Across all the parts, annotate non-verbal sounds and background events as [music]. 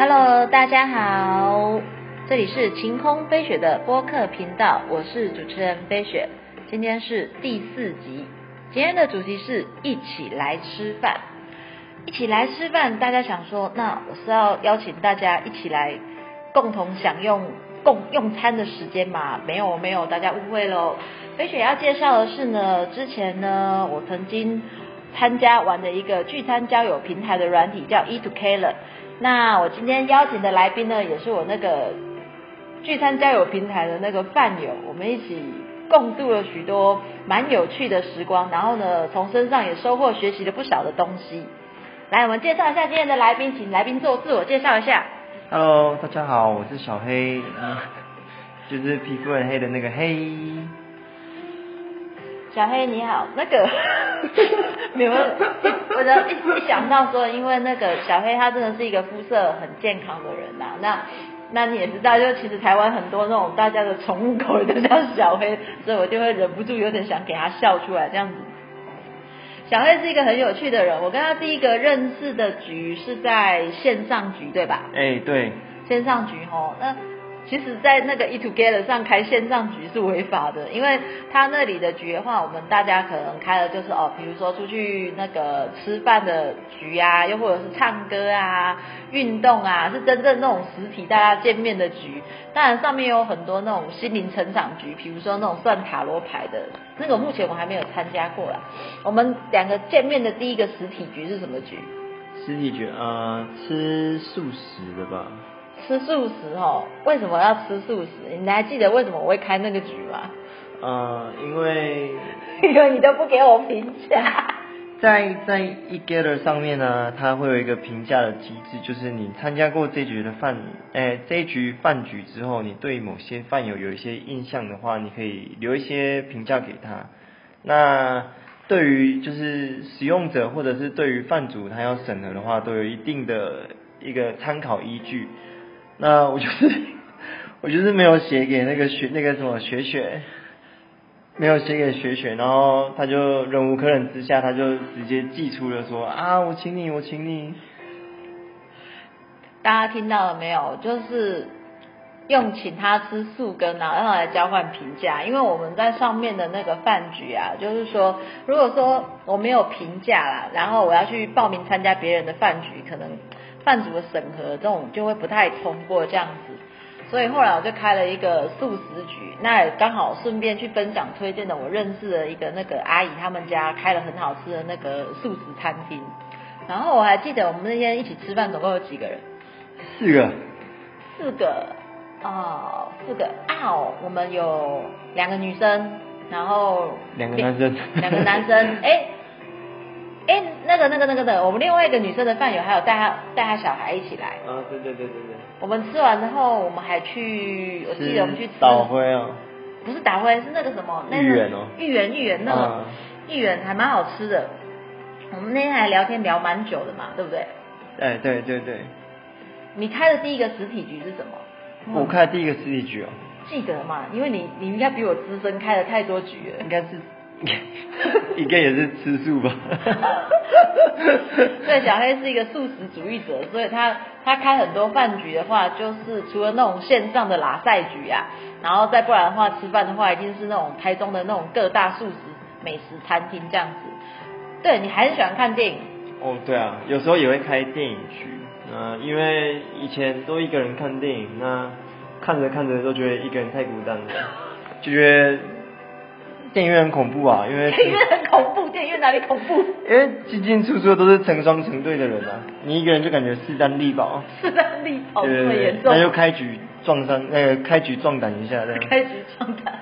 Hello，大家好，这里是晴空飞雪的播客频道，我是主持人飞雪，今天是第四集，今天的主题是一起来吃饭。一起来吃饭，大家想说，那我是要邀请大家一起来共同享用共用餐的时间嘛？没有没有，大家误会喽。飞雪要介绍的是呢，之前呢，我曾经参加玩的一个聚餐交友平台的软体叫 E to K 了。那我今天邀请的来宾呢，也是我那个聚餐交友平台的那个饭友，我们一起共度了许多蛮有趣的时光，然后呢，从身上也收获学习了不少的东西。来，我们介绍一下今天的来宾，请来宾做自我介绍一下。Hello，大家好，我是小黑，嗯，就是皮肤很黑的那个黑。小黑你好，那个 [laughs] 没有，我的一一想到说，因为那个小黑他真的是一个肤色很健康的人呐、那那你也知道，就其实台湾很多那种大家的宠物狗都叫小黑，所以我就会忍不住有点想给他笑出来这样子。小黑是一个很有趣的人，我跟他第一个认识的局是在线上局，对吧？哎、对，线上局吼，那其实，在那个 E Together 上开线上局是违法的，因为他那里的局的话，我们大家可能开的就是哦，比如说出去那个吃饭的局啊，又或者是唱歌啊、运动啊，是真正那种实体大家见面的局。当然，上面有很多那种心灵成长局，比如说那种算塔罗牌的，那个目前我还没有参加过啦。我们两个见面的第一个实体局是什么局？实体局呃吃素食的吧？吃素食哦，为什么要吃素食？你还记得为什么我会开那个局吗？呃，因为 [laughs] 因为你都不给我评价。在在 eGather 上面呢，它会有一个评价的机制，就是你参加过这局的饭，哎、这一局饭局之后，你对某些饭友有一些印象的话，你可以留一些评价给他。那对于就是使用者或者是对于饭主他要审核的话，都有一定的一个参考依据。那我就是 [laughs] 我就是没有写给那个学那个什么学学，没有写给学学，然后他就忍无可忍之下，他就直接寄出了说啊，我请你，我请你。大家听到了没有？就是用请他吃素羹，然后让他来交换评价。因为我们在上面的那个饭局啊，就是说，如果说我没有评价啦，然后我要去报名参加别人的饭局，可能饭组的审核这种就会不太通过这样子。所以后来我就开了一个素食局，那也刚好顺便去分享推荐的我认识的一个那个阿姨，他们家开了很好吃的那个素食餐厅。然后我还记得我们那天一起吃饭，总共有几个人？四个，四个哦，四个啊哦，我们有两个女生，然后两个男生两个男生，哎哎，那个那个那个的，我们另外一个女生的饭友还有带她带她小孩一起来。啊，对对对对对。我们吃完之后，我们还去，我记得我们去吃岛灰啊，不是打灰，是那个什么那个芋圆哦芋圆芋圆那个嗯芋圆还蛮好吃的。我们那天还聊天聊蛮久的嘛，对不对？哎对对对，你开的第一个实体局是什么？我开的第一个实体局哦，记得嘛？因为你你应该比我资深，开了太多局了。应该是 [laughs] 应该也是吃素吧？[laughs] 对，小黑是一个素食主义者，所以他他开很多饭局的话，就是除了那种线上的拉赛局啊，然后再不然的话，吃饭的话一定是那种台中的那种各大素食美食餐厅这样子。对你还是喜欢看电影，哦，对啊，有时候也会开电影局。呃，因为以前都一个人看电影，那看着看着都觉得一个人太孤单了，就觉得电影院很恐怖啊，因为电影院很恐怖，电影院哪里恐怖？因为进进出出都是成双成对的人啊，你一个人就感觉势单力薄，势单力薄这么严，重那，就开局撞上，那个开局壮胆一下这样。开局状态。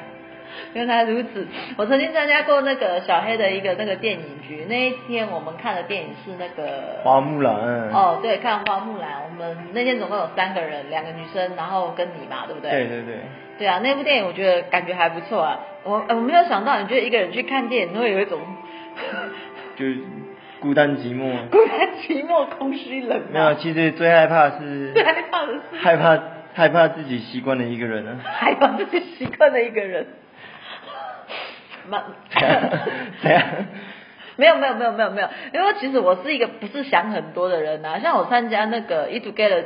[laughs] 原来如此，我曾经参加过那个小黑的一个那个电影局，那一天我们看的电影是那个花木兰，嗯，哦，对，看花木兰，我们那天总共有三个人，两个女生，然后跟你嘛，对不对？对对对，对啊，那部电影我觉得感觉还不错啊。我我没有想到，你觉得一个人去看电影会有一种 [laughs] 就是孤单寂寞。孤单、寂寞、空虚、冷没有，其实最害怕是 [laughs] 最害怕的是害怕害怕自己习惯了一个人啊。害怕自己习惯的一个人。蛮 [laughs] 怎样？[laughs] 没有没有没有没有没有，因为其实我是一个不是想很多的人呐、像我参加那个 E Together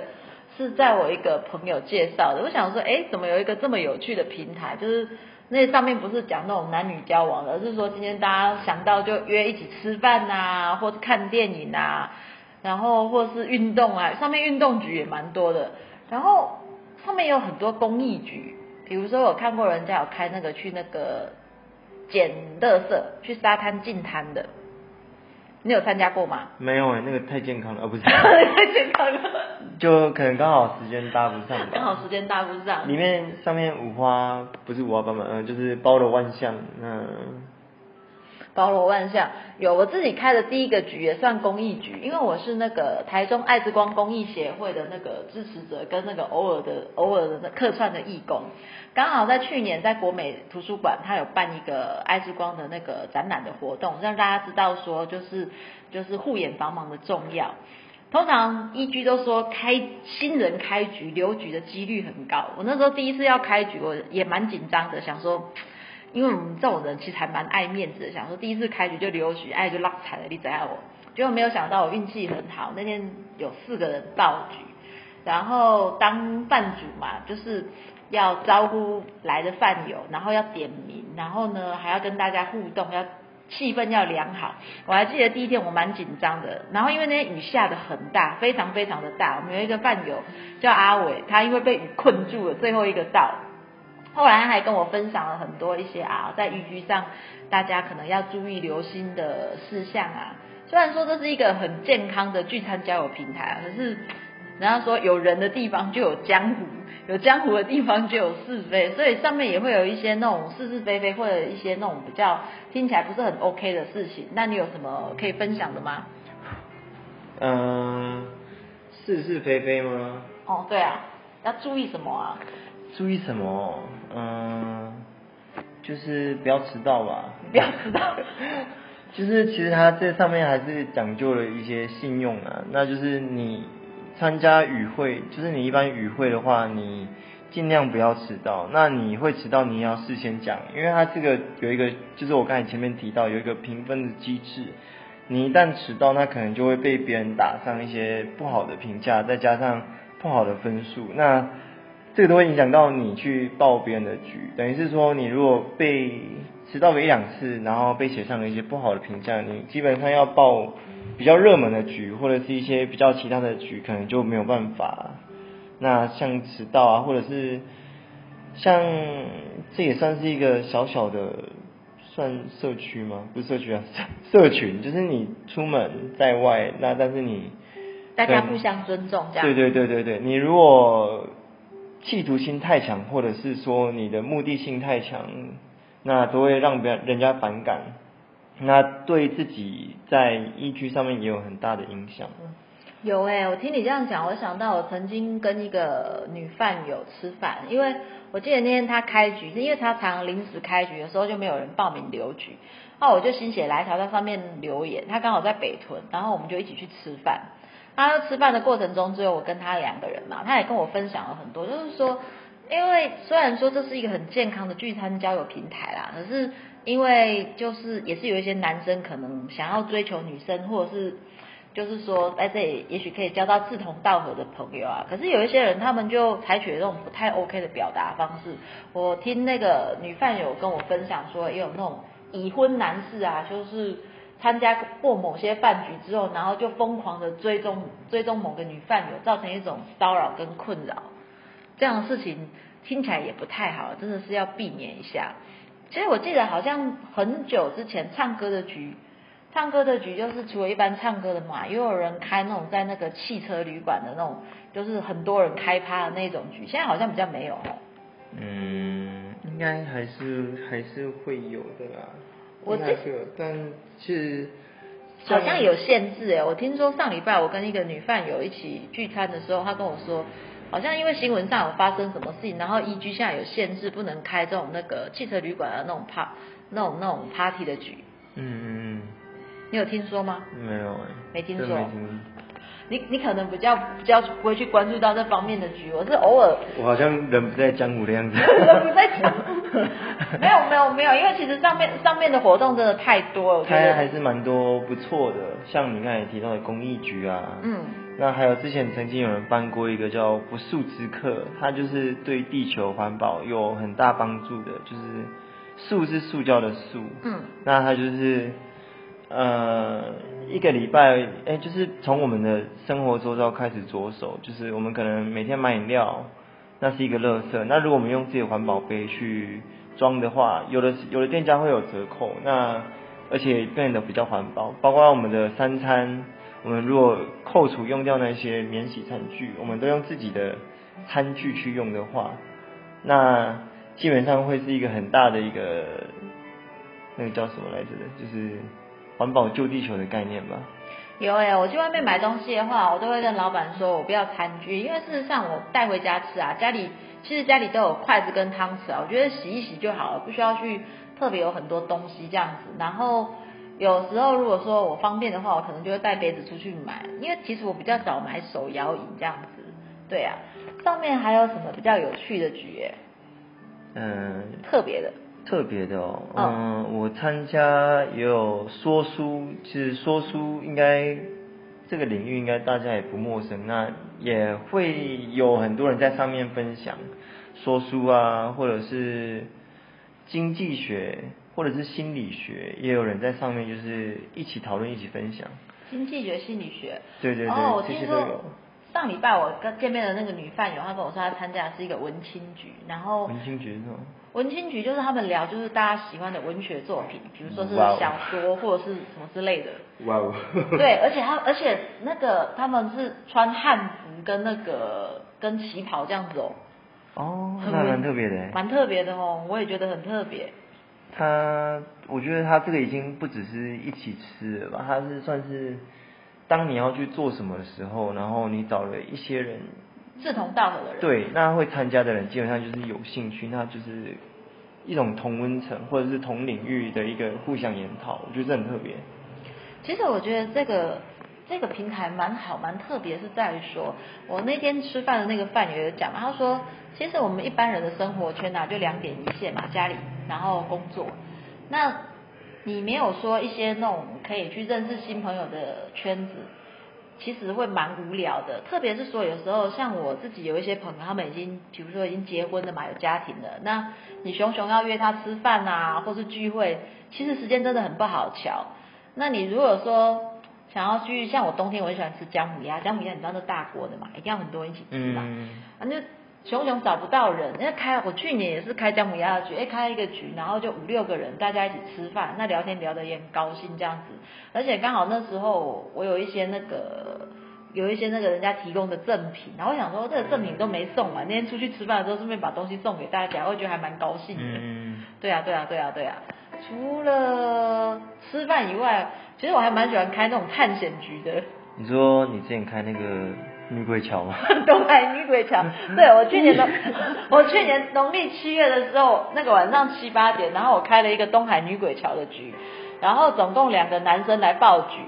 是在我一个朋友介绍的。我想说，哎，怎么有一个这么有趣的平台？就是那上面不是讲那种男女交往的，而是说今天大家想到就约一起吃饭呐，或是看电影啊，然后或是运动啊，上面运动局也蛮多的。然后上面有很多公益局，比如说我看过人家有开那个去那个捡垃圾，去沙滩进滩的。你有参加过吗？没有哎，那个太健康了，哦不是，[laughs] 太健康了，就可能刚好时间搭不上吧。刚好时间搭不上。里面上面五花不是五花八门，嗯，就是包罗万象，嗯。包罗万象，有我自己开的第一个局也算公益局，因为我是那个台中爱之光公益协会的那个支持者，跟那个偶尔的偶尔的客串的义工，刚好在去年在国美图书馆，他有办一个爱之光的那个展览的活动，让大家知道说就是就是护眼防盲的重要。通常一居都说开新人开局留局的几率很高，我那时候第一次要开局，我也蛮紧张的，想说。因为我们这种人其实还蛮爱面子的，想说第一次开局就留局，哎就拉踩了，你怎样我？结果没有想到我运气很好，那天有四个人爆局，然后当饭主嘛，就是要招呼来的饭友，然后要点名，然后呢还要跟大家互动，要气氛要良好。我还记得第一天我蛮紧张的，然后因为那天雨下的很大，非常非常的大，我们有一个饭友叫阿伟，他因为被雨困住了，最后一个到。后来还跟我分享了很多一些啊，在寓居上大家可能要注意留心的事项啊。虽然说这是一个很健康的聚餐交友平台啊，可是人家说有人的地方就有江湖，有江湖的地方就有是非，所以上面也会有一些那种是是非非或者一些那种比较听起来不是很 OK 的事情。那你有什么可以分享的吗？嗯，是是非非吗？哦，对啊，要注意什么啊？注意什么？嗯，就是不要迟到吧。不要迟到。[laughs] 就是其实它这上面还是讲究了一些信用啊。那就是你参加与会，就是你一般与会的话，你尽量不要迟到。那你会迟到，你要事先讲，因为它这个有一个，就是我刚才前面提到有一个评分的机制。你一旦迟到，那可能就会被别人打上一些不好的评价，再加上不好的分数。那这个都会影响到你去报别人的局，等于是说，你如果被迟到个一两次，然后被写上了一些不好的评价，你基本上要报比较热门的局，或者是一些比较其他的局，可能就没有办法。那像迟到啊，或者是像这也算是一个小小的算社区吗？不是社区啊，[laughs] 社群，就是你出门在外，那但是你大家互相尊重，这样对对对对对，你如果。企图心太强，或者是说你的目的性太强，那都会让别人家反感，那对自己在依居上面也有很大的影响。有哎，我听你这样讲，我想到我曾经跟一个女饭友吃饭，因为我记得那天她开局，因为她常临时开局，的时候就没有人报名留局，那我就心血来潮在上面留言，她刚好在北屯，然后我们就一起去吃饭。他吃饭的过程中，只有我跟他两个人嘛，他也跟我分享了很多，就是说，因为虽然说这是一个很健康的聚餐交友平台啦，可是因为就是也是有一些男生可能想要追求女生，或者是就是说在这里也许可以交到志同道合的朋友啊，可是有一些人他们就采取那种不太 OK 的表达方式。我听那个女饭友跟我分享说，也有那种已婚男士啊，就是。参加过某些饭局之后，然后就疯狂的追踪追踪某个女饭友，造成一种骚扰跟困扰，这样的事情听起来也不太好，真的是要避免一下。其实我记得好像很久之前唱歌的局，唱歌的局就是除了一般唱歌的嘛，也有人开那种在那个汽车旅馆的那种，就是很多人开趴的那种局，现在好像比较没有嗯，应该还是还是会有的啦。我这个，但是好像有限制哎。我听说上礼拜我跟一个女饭友一起聚餐的时候，她跟我说，好像因为新闻上有发生什么事情，然后依居现在有限制，不能开这种那个汽车旅馆的那种趴那种那种 party 的局。嗯嗯嗯。你有听说吗？没有哎，没听说没听。你你可能比较比较不会去关注到这方面的局，我是偶尔。我好像人不在江湖的样子。人不在江湖，没有没有没有，因为其实上面上面的活动真的太多了，我觉它还，是蛮多不错的，像你刚才提到的公益局啊，嗯，那还有之前曾经有人办过一个叫不速之客，它就是对地球环保有很大帮助的，就是塑是塑胶的塑，嗯，那它就是呃一个礼拜，哎、就是从我们的生活周遭开始着手，就是我们可能每天买饮料，那是一个垃圾，那如果我们用自己的环保杯去装的话，有的有的店家会有折扣，那而且变得比较环保，包括我们的三餐，我们如果扣除用掉那些免洗餐具，我们都用自己的餐具去用的话，那基本上会是一个很大的一个那个叫什么来着的，就是环保救地球的概念吧。有哎、我去外面买东西的话，我都会跟老板说我不要餐具，因为事实上我带回家吃啊，家里其实家里都有筷子跟汤匙啊，我觉得洗一洗就好了，不需要去特别有很多东西这样子。然后有时候如果说我方便的话，我可能就会带杯子出去买，因为其实我比较少买手摇饮这样子。对啊，上面还有什么比较有趣的局耶？嗯，特别的，特别的哦，嗯嗯，我参加也有说书，其实说书应该这个领域应该大家也不陌生，那也会有很多人在上面分享说书啊，或者是经济学，或者是心理学，也有人在上面就是一起讨论、一起分享。经济学、心理学。对对对哦，我这听说些都有上礼拜我跟见面的那个女饭友，她跟我说她参加的是一个文青局，然后文青局是什么文青局就是他们聊就是大家喜欢的文学作品，比如说是小说或者是什么之类的。哇哦，[laughs] 对，而且他而且那个他们是穿汉服跟那个跟旗袍这样子哦，哦，很那蛮特别的欸。蛮特别的哦，我也觉得很特别。他，我觉得他这个已经不只是一起吃了吧，他是算是当你要去做什么的时候，然后你找了一些人，志同道合的人。对，那会参加的人基本上就是有兴趣，那就是一种同温层或者是同领域的一个互相研讨，我觉得这很特别。其实我觉得这个这个平台蛮好，蛮特别，是在于说，我那天吃饭的那个饭友有讲嘛，他说，其实我们一般人的生活圈呐、就两点一线嘛，家里然后工作，那你没有说一些那种可以去认识新朋友的圈子。其实会蛮无聊的，特别是说有时候像我自己有一些朋友，他们已经比如说已经结婚了嘛，有家庭了，那你熊熊要约他吃饭啊，或是聚会，其实时间真的很不好瞧。那你如果说想要去，像我冬天我很喜欢吃姜母鸭，姜母鸭你知道那大锅的嘛，一定要很多人一起吃嘛。嗯，啊，那熊熊找不到人，那开我去年也是开姜母鸭的局，哎，开一个局，然后就五六个人，大家一起吃饭，那聊天聊得也很高兴这样子，而且刚好那时候我有一些那个。有一些那个人家提供的赠品，然后我想说这个赠品都没送完，那天出去吃饭的时候顺便把东西送给大家，我觉得还蛮高兴的。嗯，对啊，对啊，对啊，对啊。除了吃饭以外，其实我还蛮喜欢开那种探险局的。你说你之前开那个女鬼桥吗？[laughs] 东海女鬼桥，[laughs] 对我去年的，[laughs] 我去年农历七月的时候，那个晚上七八点，然后我开了一个东海女鬼桥的局，然后总共两个男生来报局，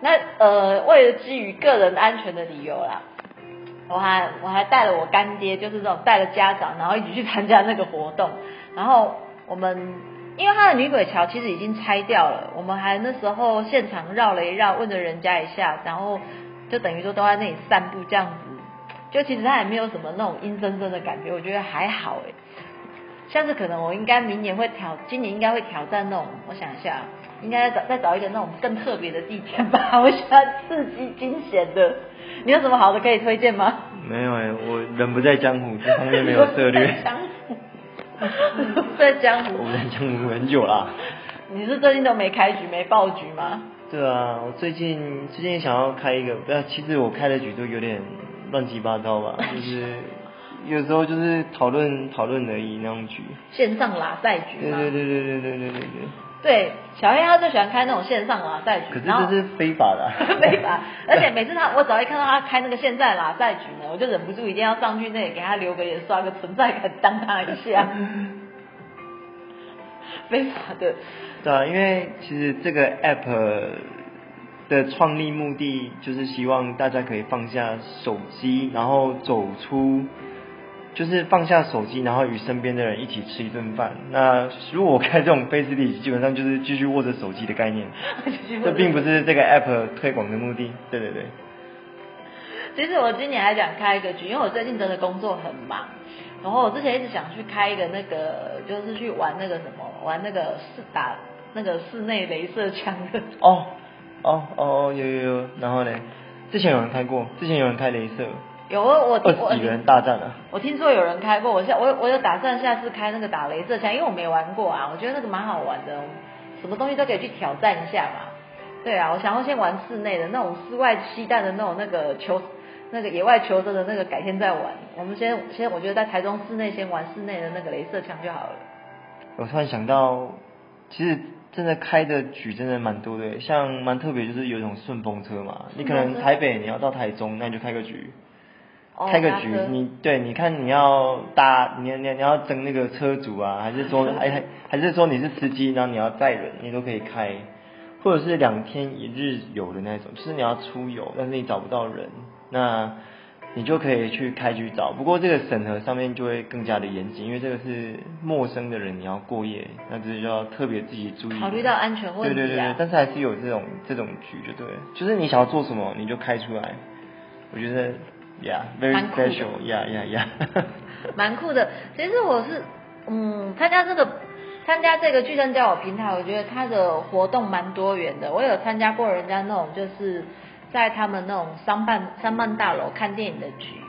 那呃为了基于个人安全的理由啦，我还我还带了我干爹，就是这种带了家长，然后一起去参加那个活动，然后我们。因为他的女鬼桥其实已经拆掉了，我们还那时候现场绕了一绕，问了人家一下，然后就等于说都在那里散步这样子，就其实它也没有什么那种阴森森的感觉，我觉得还好哎。下次可能我应该明年会挑，今年应该会挑战那种，我想一下，应该再找再找一个那种更特别的地点吧。[laughs] 我喜欢刺激惊险的，你有什么好的可以推荐吗？没有哎、我人不在江湖，这方面没有策略。[laughs] 在江湖，在江湖我，在江湖很久啦。你是最近都没开局没爆局吗？对啊，我最近最近想要开一个，不要，其实我开的局都有点乱七八糟吧，[laughs] 就是有时候就是讨论讨论而已那种局。线上拉赛局吗？对对对对对对对对对。对，小黑他最喜欢开那种线上拉赛局，可是然后这是非法的啊、[laughs] 非法，而且每次他我只要一看到他开那个现在拉赛局呢，我就忍不住一定要上去那里给他留个言，刷个存在感，当他一下。[laughs] 非法的，对啊，因为其实这个 app 的创立目的就是希望大家可以放下手机，然后走出，就是放下手机，然后与身边的人一起吃一顿饭。那如果我开这种 Face 里，基本上就是继续握着手机的概念，这并不是这个 App 推广的目的。对对对。其实我今年还想开一个局，因为我最近真的工作很忙，然后我之前一直想去开一个那个，就是去玩那个什么，玩那个室打那个室内镭射枪的。哦哦哦有有有，然后呢？之前有人开过，之前有人开镭射。有我我二几个人大战啊！我听说有人开过，我下我我有打算下次开那个打镭射枪，因为我没玩过啊，我觉得那个蛮好玩的，什么东西都可以去挑战一下嘛。对啊，我想要先玩室内的那种室外期待的那种那个球。那个野外求生的那个改天再玩，我们先先我觉得在台中室内先玩室内的那个镭射枪就好了。我突然想到，其实真的开的局真的蛮多的，像蛮特别就是有一种顺风车嘛，你可能台北你要到台中，那你就开个局，开个局，你对，你看你要搭，你你你要争那个车主啊，还是说 [laughs] 还还还是说你是司机，然后你要载人，你都可以开，或者是两天一日游的那种，就是你要出游，但是你找不到人。那你就可以去开局找，不过这个审核上面就会更加的严谨，因为这个是陌生的人你要过夜，那这就要特别自己注意。考虑到安全问题。对对对对，但是还是有这种这种局，就对，就是你想要做什么你就开出来。我觉得，Yeah，very special，Yeah Yeah Yeah。[laughs] 蛮酷的，其实我是嗯参加这个参加这个巨声交友平台，我觉得它的活动蛮多元的。我有参加过人家那种就是。在他们那种商办商办大楼看电影的局，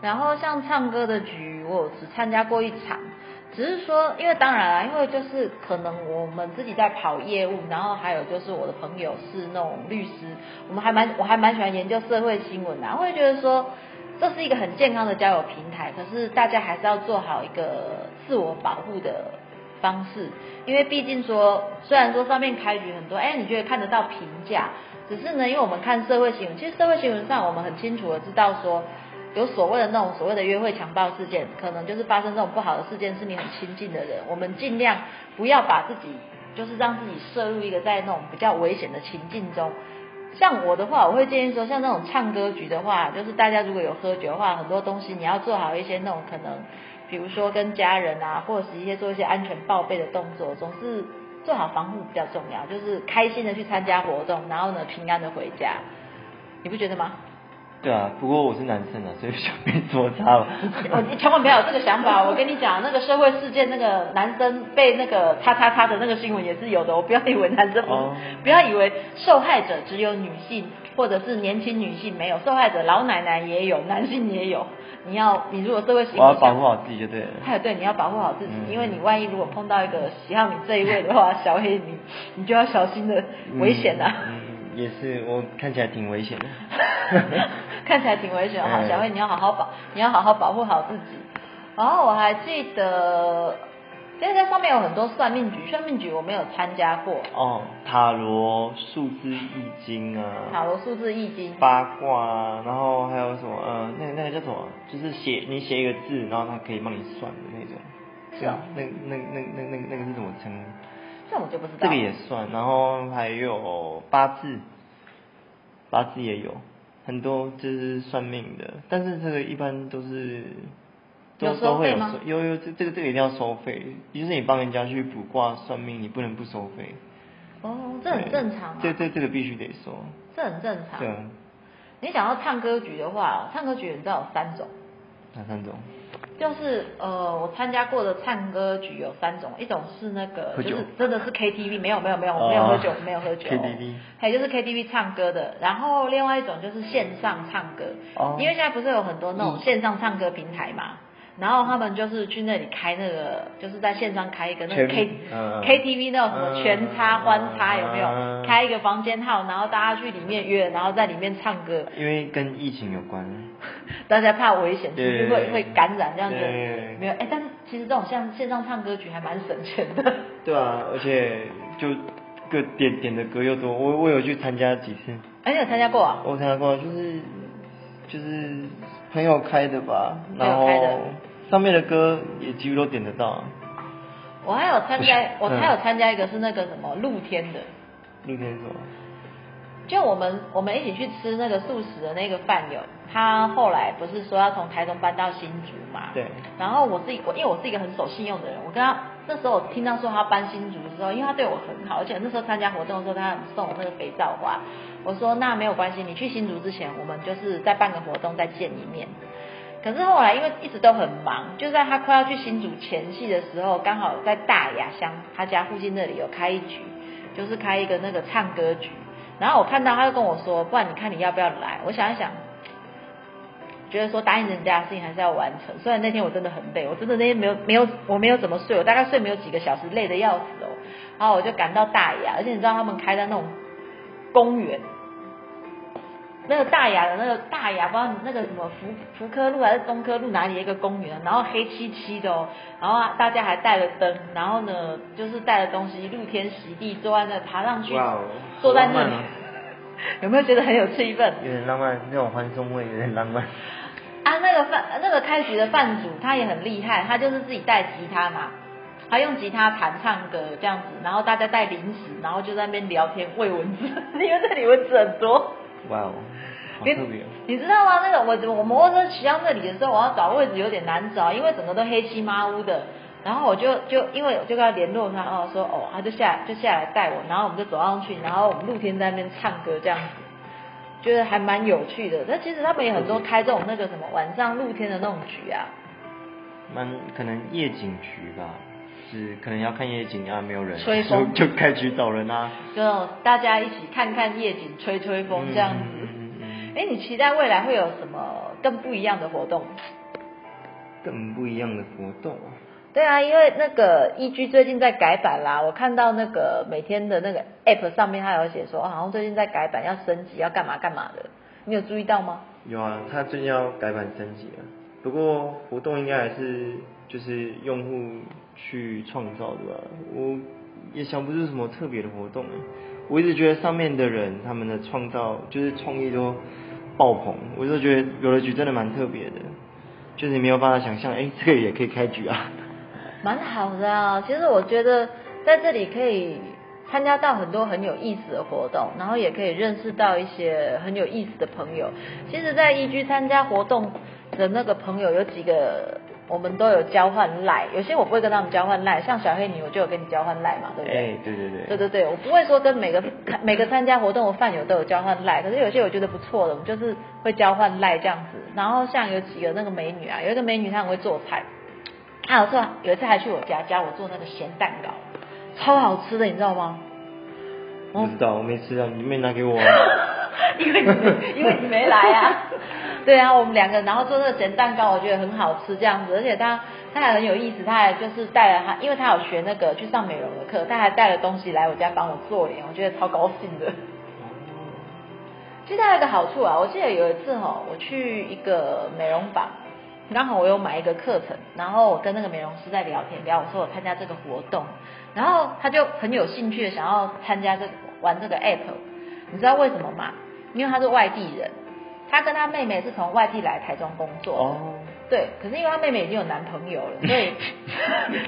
然后像唱歌的局，我只参加过一场。只是说，因为当然啦，因为就是可能我们自己在跑业务，然后还有就是我的朋友是那种律师，我们还蛮我还蛮喜欢研究社会新闻的，我会觉得说这是一个很健康的交友平台。可是大家还是要做好一个自我保护的方式，因为毕竟说虽然说上面开局很多，哎，你觉得看得到评价。只是呢，因为我们看社会新闻，其实社会新闻上我们很清楚的知道说，有所谓的那种所谓的约会强暴事件，可能就是发生这种不好的事件，是你很亲近的人，我们尽量不要把自己就是让自己摄入一个在那种比较危险的情境中。像我的话，我会建议说，像那种唱歌局的话，就是大家如果有喝酒的话，很多东西你要做好一些那种可能，比如说跟家人啊，或者是一些做一些安全报备的动作，总是。做好防护比较重要，就是开心的去参加活动，然后呢平安的回家，你不觉得吗？对啊，不过我是男生啊，所以想被做差了。我 [laughs] 你千万不要有这个想法，我跟你讲，那个社会事件，那个男生被那个叉叉叉的那个新闻也是有的，我不要以为男生不，不要以为受害者只有女性或者是年轻女性没有，受害者老奶奶也有，男性也有。你要，你如果社会我要保护好自己就对了。有对，你要保护好自己，因为你万一如果碰到一个喜好你这一位的话，[laughs] 小黑你你就要小心的危险呐。嗯，也是，我看起来挺危险的。[laughs] 看起来挺危险 [laughs] 哈，小黑你要好好保，你要好好保护好自己。然后我还记得。现在上面有很多算命局，算命局我没有参加过。哦，塔罗、数字易经啊。塔罗、数字易经。八卦啊，然后还有什么？呃，那个那个叫什么？就是写你写一个字，然后它可以帮你算的那种。是啊。那那那那那那个是怎么称？这我就不知道。这个也算，然后还有八字，八字也有很多就是算命的，但是这个一般都是。有收费吗？有有这这个这个一定要收费，就是你帮人家去卜卦算命，你不能不收费。哦，这很正常啊。这这这个必须得收。这很正常。对。你想要唱歌局的话，唱歌局你知道有三种。哪三种？就是呃，我参加过的唱歌局有三种，一种是那个就是真的是 KTV，没有没有没有没有喝酒没有喝酒。KTV。[laughs] 还有就是 KTV 唱歌的，然后另外一种就是线上唱歌，哦因为现在不是有很多那种线上唱歌平台嘛。然后他们就是去那里开那个，就是在线上开一个那个 K K T V 那种什么全插欢插有没有？开一个房间号，然后大家去里面约，然后在里面唱歌。因为跟疫情有关。[laughs] 大家怕危险，就是会会感染这样子。没有，哎，但是其实这种像线上唱歌曲还蛮省钱的。对啊，而且就个点点的歌又多，我我有去参加几次。哎，你有参加过啊？我参加过，就是就是朋友开的吧，然后。上面的歌也几乎都点得到。我还有参加，我还有参加一个是那个什么露天的。露天什么？就我们我们一起去吃那个素食的那个饭友，他后来不是说要从台中搬到新竹嘛？对。然后我是我因为我是一个很守信用的人，我跟他那时候我听到说他搬新竹的时候，因为他对我很好，而且那时候参加活动的时候他送我那个肥皂花，我说那没有关系，你去新竹之前我们就是再办个活动再见一面。可是后来因为一直都很忙，就在他快要去新竹前夕的时候，刚好在大雅乡他家附近那里有开一局，就是开一个那个唱歌局。然后我看到他就跟我说，不然你看你要不要来？我想一想，觉得说答应人家的事情还是要完成。虽然那天我真的很累，我真的那天没有没有我没有怎么睡，我大概睡没有几个小时，累得要死哦。然后我就赶到大雅，而且你知道他们开在那种公园，那个大雅的那个大雅，不知道那个什么福福科路还是东科路哪里一个公园，然后黑漆漆的哦，然后大家还带了灯，然后呢就是带了东西，露天席地坐在那爬上去。坐在那里，有没有觉得很有气氛？有点浪漫，那种欢送味有点浪漫。啊，那个饭那个开局的饭主他也很厉害，他就是自己带吉他嘛，他用吉他弹唱歌这样子，然后大家带零食，然后就在那边聊天喂蚊子，[laughs] 因为这里蚊子很多。哇哦，你知道吗？那个我我摩托车骑到那里的时候，我要找位置有点难找，因为整个都黑漆麻乌的。然后我就就因为我就跟他联络他哦，说哦，他就下就下来带我，然后我们就走上去，然后我们露天在那边唱歌这样子，觉得还蛮有趣的。那其实他们也很多开这种那个什么晚上露天的那种局啊，蛮可能夜景局吧，是可能要看夜景啊，没有人，吹风就开局找人啊，就大家一起看看夜景，吹吹风这样子。哎，你期待未来会有什么更不一样的活动？更不一样的活动。对啊，因为那个 E G 最近在改版啦，我看到那个每天的那个 App 上面，它有写说，好像最近在改版，要升级，要干嘛干嘛的，你有注意到吗？有啊，它最近要改版升级了，不过活动应该还是就是用户去创造的吧，我也想不出什么特别的活动我一直觉得上面的人他们的创造就是创意都爆棚，我就觉得有的局真的蛮特别的，就是你没有办法想象，哎，这个也可以开局啊。蛮好的啊，其实我觉得在这里可以参加到很多很有意思的活动，然后也可以认识到一些很有意思的朋友。其实，在一居参加活动的那个朋友有几个，我们都有交换赖，有些我不会跟他们交换赖，像小黑你，我就有跟你交换赖嘛，对不对？哎，对对对。对对对，我不会说跟每个每个参加活动的饭友都有交换赖，可是有些我觉得不错的，我们就是会交换赖这样子。然后像有几个那个美女啊，有一个美女她很会做菜。她有次有一次还去我家教我做那个咸蛋糕，超好吃的，你知道吗？不知道，我没吃啊，你没拿给我。[laughs] [laughs] 因为你因为你没来啊。[laughs] 对啊，我们两个然后做那个咸蛋糕，我觉得很好吃这样子，而且他他还很有意思，他还就是带了他，因为他有学那个去上美容的课，他还带了东西来我家帮我做脸，我觉得超高兴的。其实还有一个好处啊，我记得有一次哈，我去一个美容坊。刚好我有买一个课程，然后我跟那个美容师在聊天，聊我说我参加这个活动，然后他就很有兴趣的想要参加这玩这个 app，你知道为什么吗？因为他是外地人，他跟他妹妹是从外地来台中工作，哦，对，可是因为他妹妹已经有男朋友了，[laughs] 所以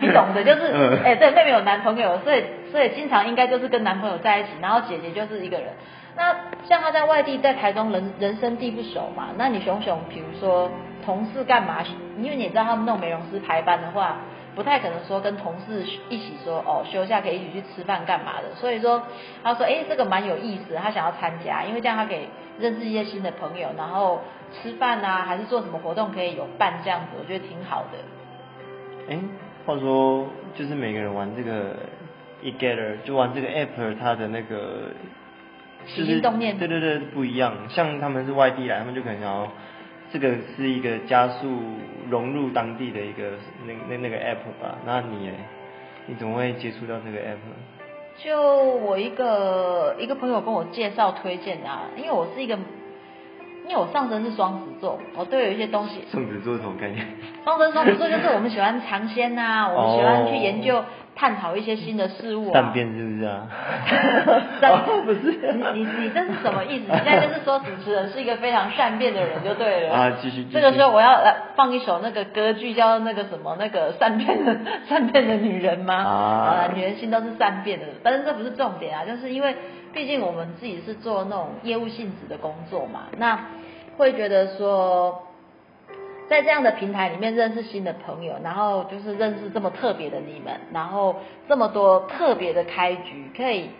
你懂的，就是哎，对，妹妹有男朋友，所以所以经常应该就是跟男朋友在一起，然后姐姐就是一个人。那像他在外地，在台中人人生地不熟嘛，那你熊熊，比如说。同事干嘛？因为你知道他们弄美容师排班的话，不太可能说跟同事一起说哦休假可以一起去吃饭干嘛的。所以说他说哎这个蛮有意思，他想要参加，因为这样他可以认识一些新的朋友，然后吃饭啊还是做什么活动可以有伴这样子，我觉得挺好的。哎，话说就是每个人玩这个 eGather 就玩这个 app，它的那个起心动念对对对不一样，像他们是外地来，他们就可能想要。这个是一个加速融入当地的一个那那那个 app 吧？那你你怎么会接触到这个 app？就我一个一个朋友跟我介绍推荐的，因为我是一个，因为我上身是双子座，我都有一些东西。双子座是什么概念？上升双子座就是我们喜欢尝鲜呐，我们喜欢去研究。探讨一些新的事物啊，善变是不是啊？善 [laughs] 不是 [laughs] 你你你这是什么意思？你现在就是说主持人是一个非常善变的人就对了啊。继续。这个时候我要来放一首那个歌剧，叫那个什么那个善变的 [laughs] 善变的女人吗？啊，女人心都是善变的，但是这不是重点啊，就是因为毕竟我们自己是做那种业务性质的工作嘛，那会觉得说。在这样的平台里面认识新的朋友，然后就是认识这么特别的你们，然后这么多特别的开局，可以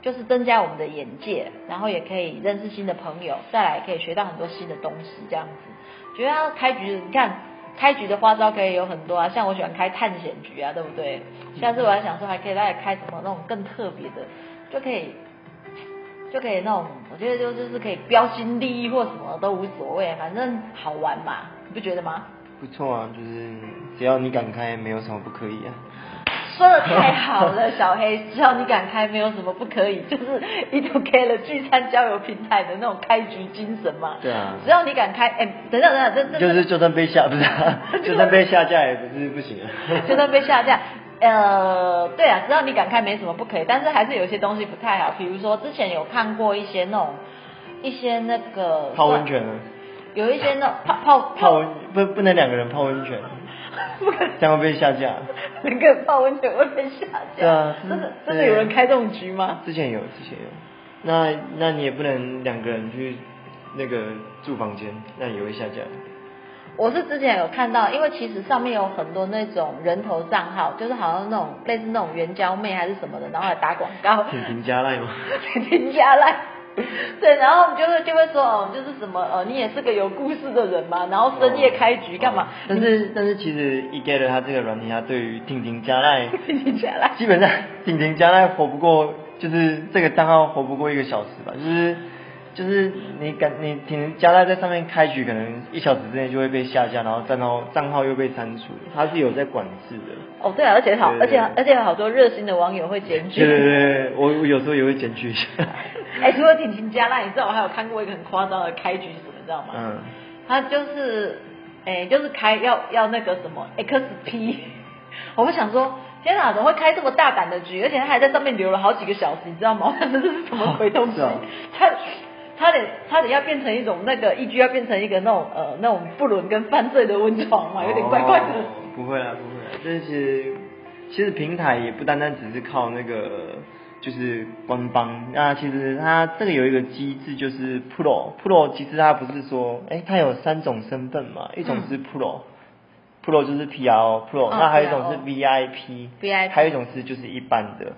就是增加我们的眼界，然后也可以认识新的朋友，再来可以学到很多新的东西，这样子。觉得开局，你看开局的花招可以有很多啊，像我喜欢开探险局啊，对不对？下次我还想说，还可以再开什么那种更特别的，就可以就可以那种，我觉得就就是可以标新立异或什么都无所谓，反正好玩嘛。你不觉得吗？不错啊，就是只要你敢开，没有什么不可以啊。说的太好了，小黑，只要你敢开，没有什么不可以，[laughs] 就是一都给了聚餐交友平台的那种开局精神嘛。对啊。只要你敢开，哎，等等等等，这这就是就算被下不是，[laughs] 就算被下架也不是不行啊。[laughs] 就算被下架，呃，对啊，只要你敢开，没什么不可以，但是还是有些东西不太好，比如说之前有看过一些那种一些那个泡温泉。有一些那 [laughs] 泡泡泡温不不能两个人泡温泉，[laughs] 这样会被下架。两个人泡温泉会被下架？对啊，真的真的有人开这种局吗？之前有，之前有。那那你也不能两个人去那个住房间，那也会下架。我是之前有看到，因为其实上面有很多那种人头账号，就是好像那种类似那种援交妹还是什么的，然后来打广告。请评加赖吗？[laughs] 挺评加赖。[laughs] 对，然后就会就会说哦，就是什么呃，你也是个有故事的人嘛，然后深夜开局干嘛？但是但是其实 e g e t 它这个软体，它对于婷婷加奈，婷婷加奈，基本上婷婷加奈活不过，就是这个账号活不过一个小时吧，就是。就是你敢你婷婷加奈在上面开局，可能一小时之内就会被下架，然后账号账号又被删除，它是有在管制的。哦，对啊，而且好，而且而且好多热心的网友会检举。对对对，我我有时候也会检举一下。[laughs] 哎，除了挺挺加赖，你知道我还有看过一个很夸张的开局什么，你知道吗？嗯。他就是，哎，就是开要要那个什么 XP，[laughs] 我们想说，天哪，怎么会开这么大胆的局？而且他还在上面留了好几个小时，你知道吗？[laughs] 这是什么鬼东西？[laughs] 他。差点，差点要变成一种那个，一居要变成一个那种呃那种不伦跟犯罪的温床嘛，有点怪怪的。不会啊，不会啊，这些其实平台也不单单只是靠那个就是官方，那其实它这个有一个机制，就是 Pro，Pro 其实它不是说，哎，它有三种身份嘛，一种是 Pro，Pro 就是 PR Pro，那还有一种是 VIP，VIP，还有一种是就是一般的。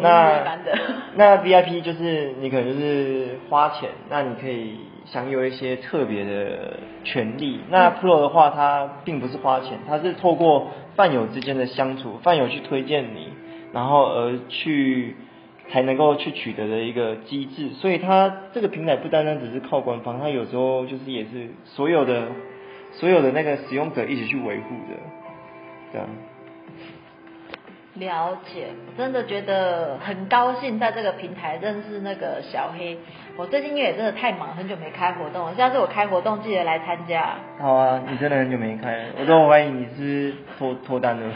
那 [laughs] [laughs] 那 VIP 就是你可能就是花钱，那你可以享有一些特别的权利。那 Pro 的话，它并不是花钱，它是透过饭友之间的相处，饭友去推荐你，然后而去才能够去取得的一个机制。所以它这个平台不单单只是靠官方，它有时候就是也是所有的所有的那个使用者一起去维护的，这样。了解，真的觉得很高兴在这个平台认识那个小黑。我最近因为也真的太忙，很久没开活动了。下次我开活动记得来参加。好啊，你真的很久没开，我都怀疑你是脱脱单了。[laughs]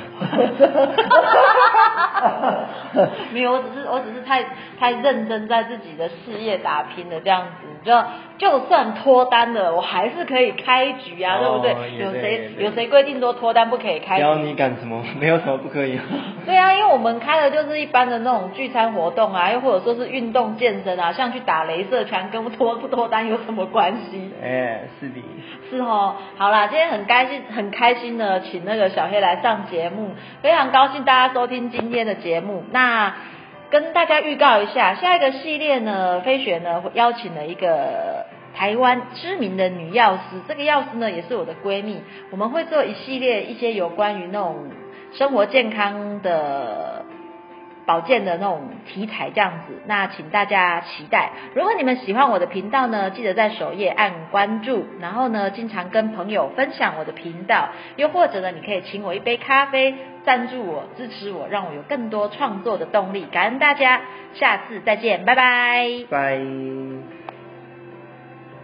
没有，我只是我只是太太认真在自己的事业打拼的，这样子。就就算脱单了，我还是可以开局啊，对不对？有谁有谁规定说脱单不可以开？只要你敢什么，没有什么不可以。对啊，因为我们开的就是一般的那种聚餐活动啊，又或者说是运动健身啊，像去打镭射拳，跟脱不脱单有什么关系？哎，是的。是哦，好啦，今天很开心，很开心的，请那个小黑来上节目，非常高兴大家收听今天的节目。那。跟大家预告一下，下一个系列呢，飞雪呢邀请了一个台湾知名的女药师，这个药师呢也是我的闺蜜，我们会做一系列一些有关于那种生活健康的。保健的那种题材这样子，那请大家期待。如果你们喜欢我的频道呢，记得在首页按关注，然后呢，经常跟朋友分享我的频道，又或者呢，你可以请我一杯咖啡，赞助我，支持我，让我有更多创作的动力。感恩大家，下次再见，拜拜。拜。